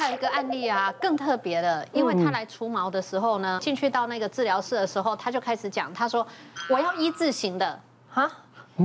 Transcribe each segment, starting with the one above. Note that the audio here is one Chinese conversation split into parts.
还有一个案例啊，更特别的，因为他来除毛的时候呢，进去到那个治疗室的时候，他就开始讲，他说我要一字型的哈。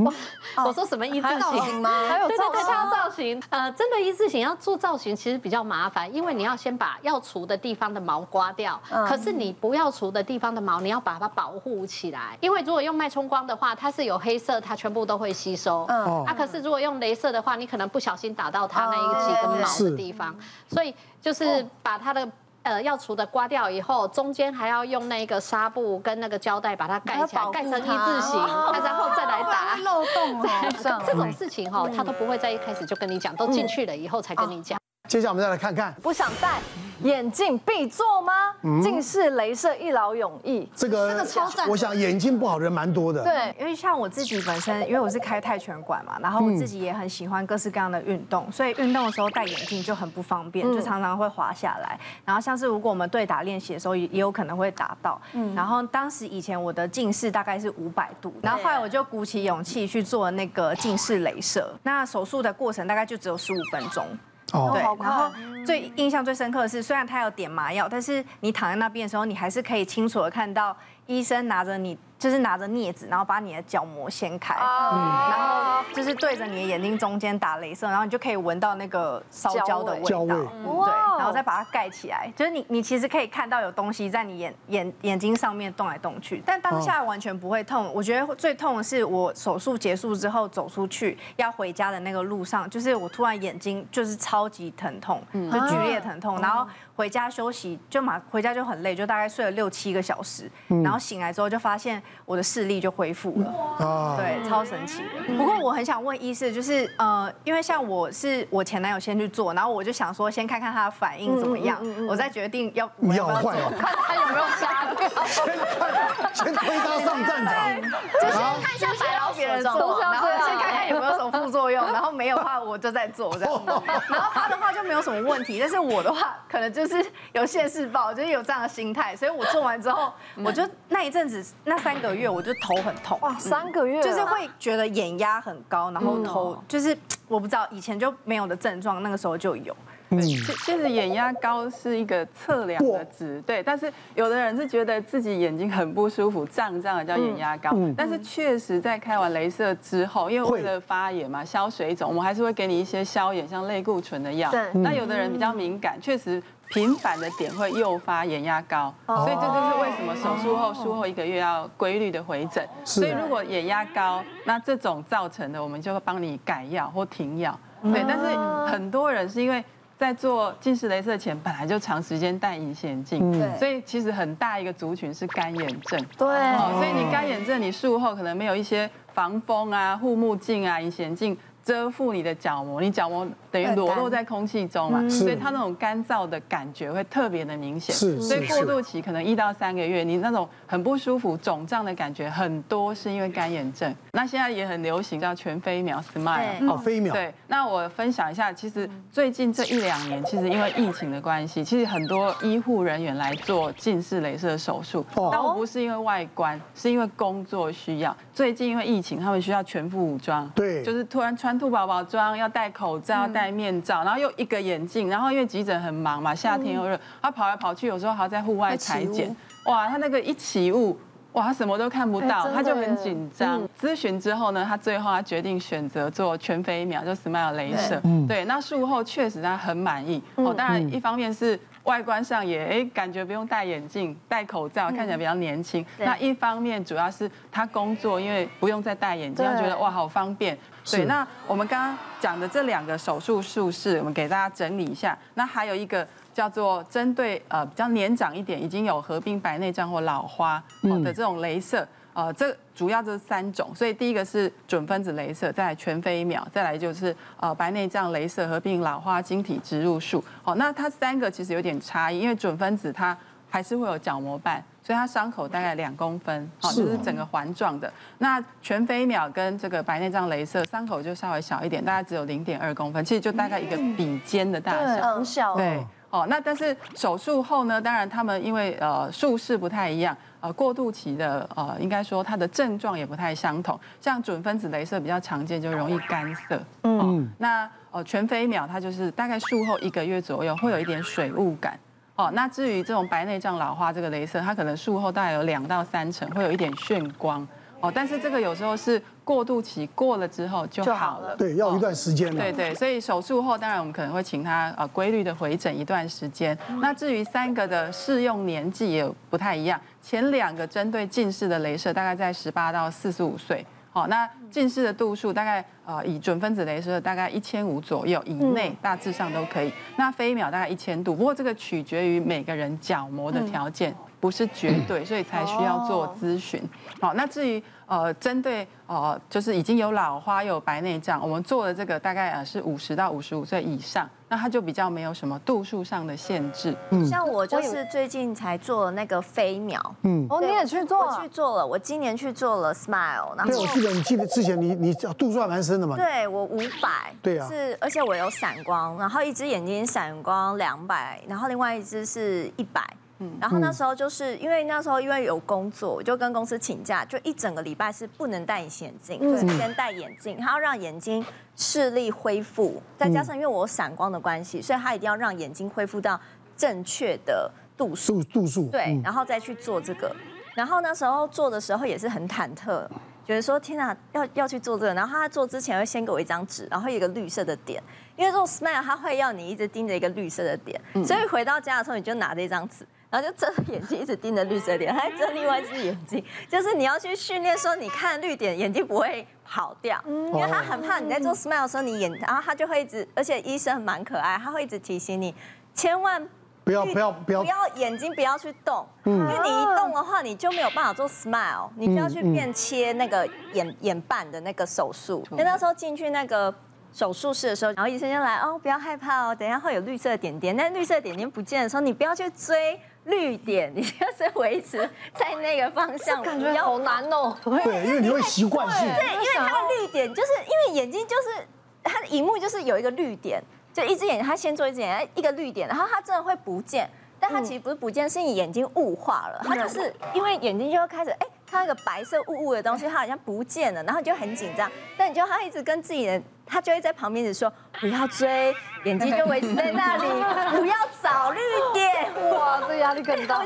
我我说什么一字型吗？还 有对对对，他要造型。呃，真的一字型要做造型，其实比较麻烦，因为你要先把要除的地方的毛刮掉，可是你不要除的地方的毛，你要把它保护起来。因为如果用脉冲光的话，它是有黑色，它全部都会吸收。嗯。啊，可是如果用镭射的话，你可能不小心打到它那一个几根毛的地方，所以就是把它的。呃，要除的刮掉以后，中间还要用那个纱布跟那个胶带把它盖起来，盖成一字形，然后再来打 漏洞。这种事情哈，他都不会在一开始就跟你讲，都进去了以后才跟你讲。接下来我们再来看看，不想戴眼镜必做吗？近视雷射一劳永逸，这个这个超赞。我想眼睛不好的人蛮多的。对，因为像我自己本身，因为我是开泰拳馆嘛，然后我自己也很喜欢各式各样的运动，所以运动的时候戴眼镜就很不方便，就常常会滑下来。然后像是如果我们对打练习的时候，也也有可能会打到。然后当时以前我的近视大概是五百度，然后后来我就鼓起勇气去做那个近视雷射。那手术的过程大概就只有十五分钟。哦，对，然后最印象最深刻的是，虽然他有点麻药，但是你躺在那边的时候，你还是可以清楚的看到医生拿着你。就是拿着镊子，然后把你的角膜掀开，然后就是对着你的眼睛中间打雷射，然后你就可以闻到那个烧焦的味道，对，然后再把它盖起来。就是你你其实可以看到有东西在你眼眼眼睛上面动来动去，但当下完全不会痛。我觉得最痛的是我手术结束之后走出去要回家的那个路上，就是我突然眼睛就是超级疼痛，就剧烈疼痛，然后回家休息就马回家就很累，就大概睡了六七个小时，然后醒来之后就发现。我的视力就恢复了，对，超神奇的。不过我很想问医师，就是呃，因为像我是我前男友先去做，然后我就想说先看看他的反应怎么样，我再决定要不要做，看他有没有杀掉。先看，先推他上战场，就是看一下白老别人做，然后先看看有没有什么副作用，然后没有的话我就再做这样。然后他的没有什么问题，但是我的话可能就是有现世报，就是有这样的心态，所以我做完之后，我就那一阵子那三个月。我就头很痛哇，三个月就是会觉得眼压很高，然后头就是我不知道以前就没有的症状，那个时候就有。嗯，其实眼压高是一个测量的值，对。但是有的人是觉得自己眼睛很不舒服，胀胀的叫眼压高。但是确实在开完镭射之后，因为为了发炎嘛，消水肿，我们还是会给你一些消炎，像类固醇的药。对。那有的人比较敏感，确实。频繁的点会诱发眼压高，所以这就是为什么手术后术后一个月要规律的回诊。所以如果眼压高，那这种造成的，我们就会帮你改药或停药。对，但是很多人是因为在做近视雷射前本来就长时间戴隐形眼镜，所以其实很大一个族群是干眼症。对，所以你干眼症，你术后可能没有一些防风啊、护目镜啊、隐形眼镜。遮覆你的角膜，你角膜等于裸露在空气中嘛，所以它那种干燥的感觉会特别的明显。是，所以过渡期可能一到三个月，你那种很不舒服、肿胀的感觉很多是因为干眼症。那现在也很流行叫全飞秒 Smile 哦，飞秒。对，那我分享一下，其实最近这一两年，其实因为疫情的关系，其实很多医护人员来做近视雷射手术，但我不是因为外观，是因为工作需要。最近因为疫情，他们需要全副武装，对，就是突然穿。兔宝宝装要戴口罩，要戴面罩，然后又一个眼镜，然后因为急诊很忙嘛，夏天又热，他跑来跑去，有时候还要在户外裁剪。哇，他那个一起雾，哇，他什么都看不到，他就很紧张。咨询之后呢，他最后他决定选择做全飞秒，就 Smile 雷射。对，那术后确实他很满意。哦，当然一方面是。外观上也哎，感觉不用戴眼镜、戴口罩，看起来比较年轻。那一方面主要是他工作，因为不用再戴眼镜，他觉得哇好方便。对，那我们刚刚讲的这两个手术术式，我们给大家整理一下。那还有一个叫做针对呃比较年长一点，已经有合并白内障或老花的这种镭射。呃，这主要就是三种，所以第一个是准分子雷射，再来全飞秒，再来就是呃白内障雷射合并老花晶体植入术。好，那它三个其实有点差异，因为准分子它还是会有角膜瓣，所以它伤口大概两公分，好，就是整个环状的。那全飞秒跟这个白内障镭射伤口就稍微小一点，大概只有零点二公分，其实就大概一个笔尖的大小，很小。对，哦，那但是手术后呢，当然他们因为呃术式不太一样，呃过渡期的呃应该说它的症状也不太相同，像准分子镭射比较常见，就容易干涩。嗯，那呃全飞秒它就是大概术后一个月左右会有一点水雾感。哦，那至于这种白内障老化这个镭射，它可能术后大概有两到三成会有一点眩光，哦，但是这个有时候是过渡期过了之后就好了，对，要一段时间。对对，所以手术后当然我们可能会请他呃规律的回诊一段时间。那至于三个的适用年纪也不太一样，前两个针对近视的镭射大概在十八到四十五岁。好，那近视的度数大概呃以准分子雷射大概一千五左右以内，大致上都可以。那飞秒大概一千度，不过这个取决于每个人角膜的条件，不是绝对，所以才需要做咨询。好，那至于。呃，针对呃，就是已经有老花又有白内障，我们做的这个大概呃是五十到五十五岁以上，那它就比较没有什么度数上的限制。嗯，像我就是最近才做了那个飞秒，嗯，哦，你也去做？我去做了，我今年去做了 Smile，然后对，我记得你记得之前你你度数还蛮深的嘛？对，我五百，对啊，是而且我有散光，然后一只眼睛散光两百，然后另外一只是一百。嗯，然后那时候就是因为那时候因为有工作，我就跟公司请假，就一整个礼拜是不能戴隐形眼镜，只能戴眼镜。他要让眼睛视力恢复，再加上因为我有散光的关系，所以他一定要让眼睛恢复到正确的度数。度度数。对，然后再去做这个。然后那时候做的时候也是很忐忑，觉得说天哪，要要去做这个。然后他在做之前会先给我一张纸，然后有一个绿色的点，因为做 Smile 他会要你一直盯着一个绿色的点，所以回到家的时候你就拿着一张纸。然后就睁着眼睛一直盯着绿色点，还睁另外一只眼睛，就是你要去训练说，你看绿点眼睛不会跑掉，因为他很怕你在做 smile 的时候你眼，然后他就会一直，而且医生蛮可爱，他会一直提醒你，千万不要不要不要不要眼睛不要去动，因为你一动的话你就没有办法做 smile，你就要去变切那个眼眼瓣的那个手术。因为那时候进去那个手术室的时候，然后医生就来哦，不要害怕哦，等一下会有绿色的点点，但绿色的点点不见的时候，你不要去追。绿点，你就是维持在那个方向，感觉好难哦。对，因为你会习惯性。对，因为它的绿点就是因为眼睛就是它的荧幕就是有一个绿点，就一只眼睛它先做一只眼一个绿点，然后它真的会不见，但它其实不是不见，是你眼睛雾化了，它就是因为眼睛就会开始哎。它那个白色雾雾的东西，它好像不见了，然后你就很紧张。但你就他一直跟自己的，他就会在旁边一直说不要追，眼睛就维持在那里，不要找绿点。哇，这压力更大。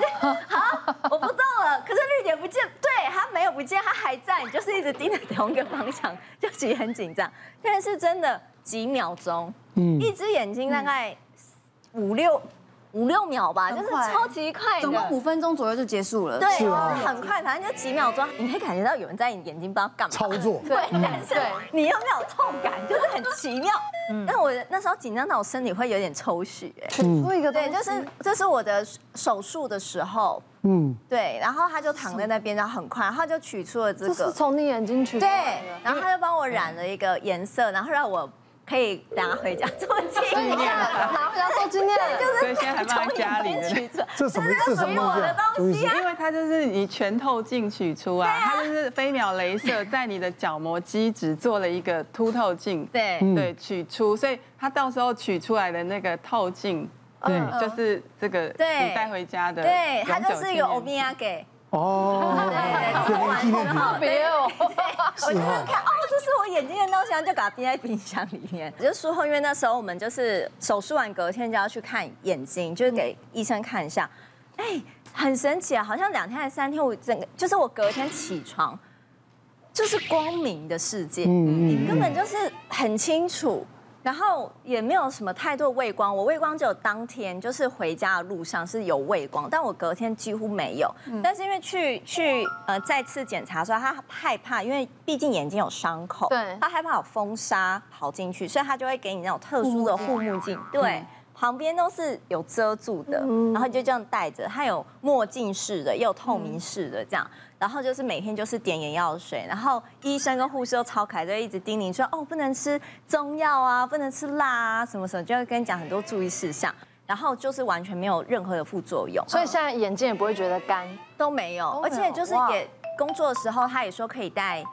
好，我不动了，可是绿点不见，对，它没有不见，它还在，你就是一直盯着同一个方向，就其实很紧张。但是真的几秒钟，嗯，一只眼睛大概五六。五六秒吧，就是超级快，总共五分钟左右就结束了。对，是很快，反正就几秒钟，你可以感觉到有人在你眼睛不知道干嘛操作。对，但是你又没有痛感，就是很奇妙。但是我那时候紧张到我身体会有点抽血，哎，出一个对，就是这是我的手术的时候，嗯，对，然后他就躺在那边，然后很快，他就取出了这个，是从你眼睛取出来对，然后他就帮我染了一个颜色，然后让我。可以拿回家做纪念，拿回家做纪念，所以现在还放在家里呢。这什么？这什么东西？因为它就是你全透镜取出啊，它就是飞秒镭射在你的角膜基质做了一个凸透镜，对。对，取出，所以它到时候取出来的那个透镜，对，就是这个你带回家的，对，它就是一个欧米亚给。哦，对对，纪念品，特别哦。我就看，哦，这是我眼睛的东西，就把它冰在冰箱里面。就术后，因为那时候我们就是手术完隔天就要去看眼睛，就是给医生看一下。哎，很神奇啊，好像两天还是三天，我整个就是我隔天起床，就是光明的世界，你根本就是很清楚。然后也没有什么太多畏光，我畏光只有当天就是回家的路上是有畏光，但我隔天几乎没有。但是因为去去呃再次检查的时候，他害怕，因为毕竟眼睛有伤口，对，他害怕有风沙跑进去，所以他就会给你那种特殊的护目镜，对，旁边都是有遮住的，然后就这样戴着，它有墨镜式的，也有透明式的这样。然后就是每天就是点眼药水，然后医生跟护士都超可爱，就一直叮咛说哦，不能吃中药啊，不能吃辣啊，什么什么，就会跟你讲很多注意事项。然后就是完全没有任何的副作用，所以现在眼睛也不会觉得干，都没有，而且就是也工作的时候，他也说可以戴。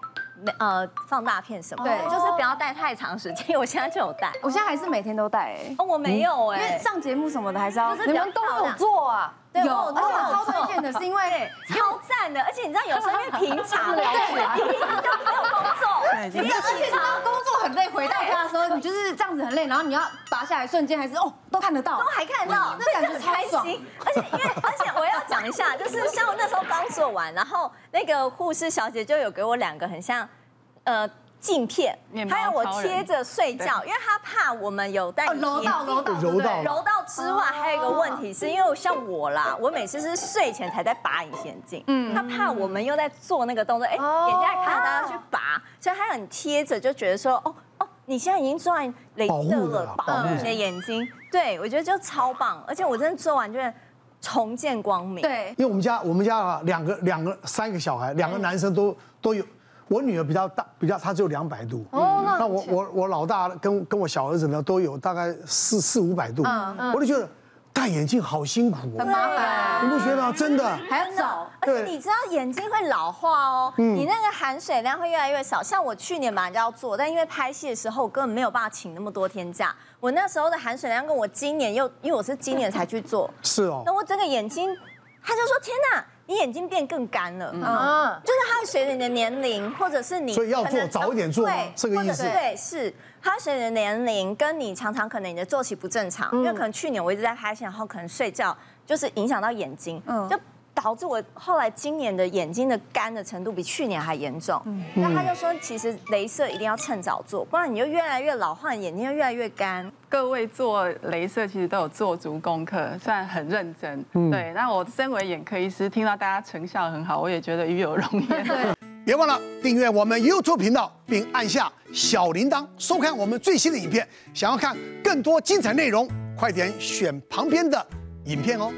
呃，放大片什么？对，就是不要戴太长时间。我现在就有戴，我现在还是每天都戴。哎，哦，我没有哎，因为上节目什么的还是要。你们都有做啊？有，而且我超推荐的是因为超赞的，而且你知道有时候因为平常 对，平常就没有工作，而且你当工作很累，回到家的时候你就是这样子很累，然后你要拔下来瞬间还是哦都看得到，都还看得到，那感觉超爽。而且因为而且我一下，就是像我那时候刚做完，然后那个护士小姐就有给我两个很像。呃，镜片，还有我贴着睡觉，因为他怕我们有戴揉到揉到揉到揉到之外，还有一个问题是因为像我啦，我每次是睡前才在拔隐形眼镜，嗯，他怕我们又在做那个动作，哎，眼睛还看到大家去拔，所以他很贴着，就觉得说，哦哦，你现在已经做完雷射了，保护你的眼睛，对我觉得就超棒，而且我真的做完就是重见光明，对，因为我们家我们家啊两个两个三个小孩，两个男生都都有。我女儿比较大，比较她只有两百度。哦，那我我我老大跟跟我小儿子呢都有大概四四五百度。嗯嗯，我就觉得戴眼镜好辛苦哦，很麻烦。你不觉得吗？真的还要找，而且你知道眼睛会老化哦，你那个含水量会越来越少。像我去年马上就要做，但因为拍戏的时候我根本没有办法请那么多天假。我那时候的含水量跟我今年又因为我是今年才去做，是哦。那我整个眼睛，他就说天哪。你眼睛变更干了，嗯，就是它会随着你的年龄，或者是你，所以要做早一点做，对，这个意思，对，是。它随着年龄，跟你常常可能你的作息不正常，因为可能去年我一直在拍戏，然后可能睡觉就是影响到眼睛，嗯，就。导致我后来今年的眼睛的干的程度比去年还严重。那他就说，其实镭射一定要趁早做，不然你就越来越老化，眼睛就越来越干。各位做镭射其实都有做足功课，虽然很认真。对，那我身为眼科医师，听到大家成效很好，我也觉得与有荣焉。对，别忘了订阅我们 YouTube 频道，并按下小铃铛，收看我们最新的影片。想要看更多精彩内容，快点选旁边的影片哦。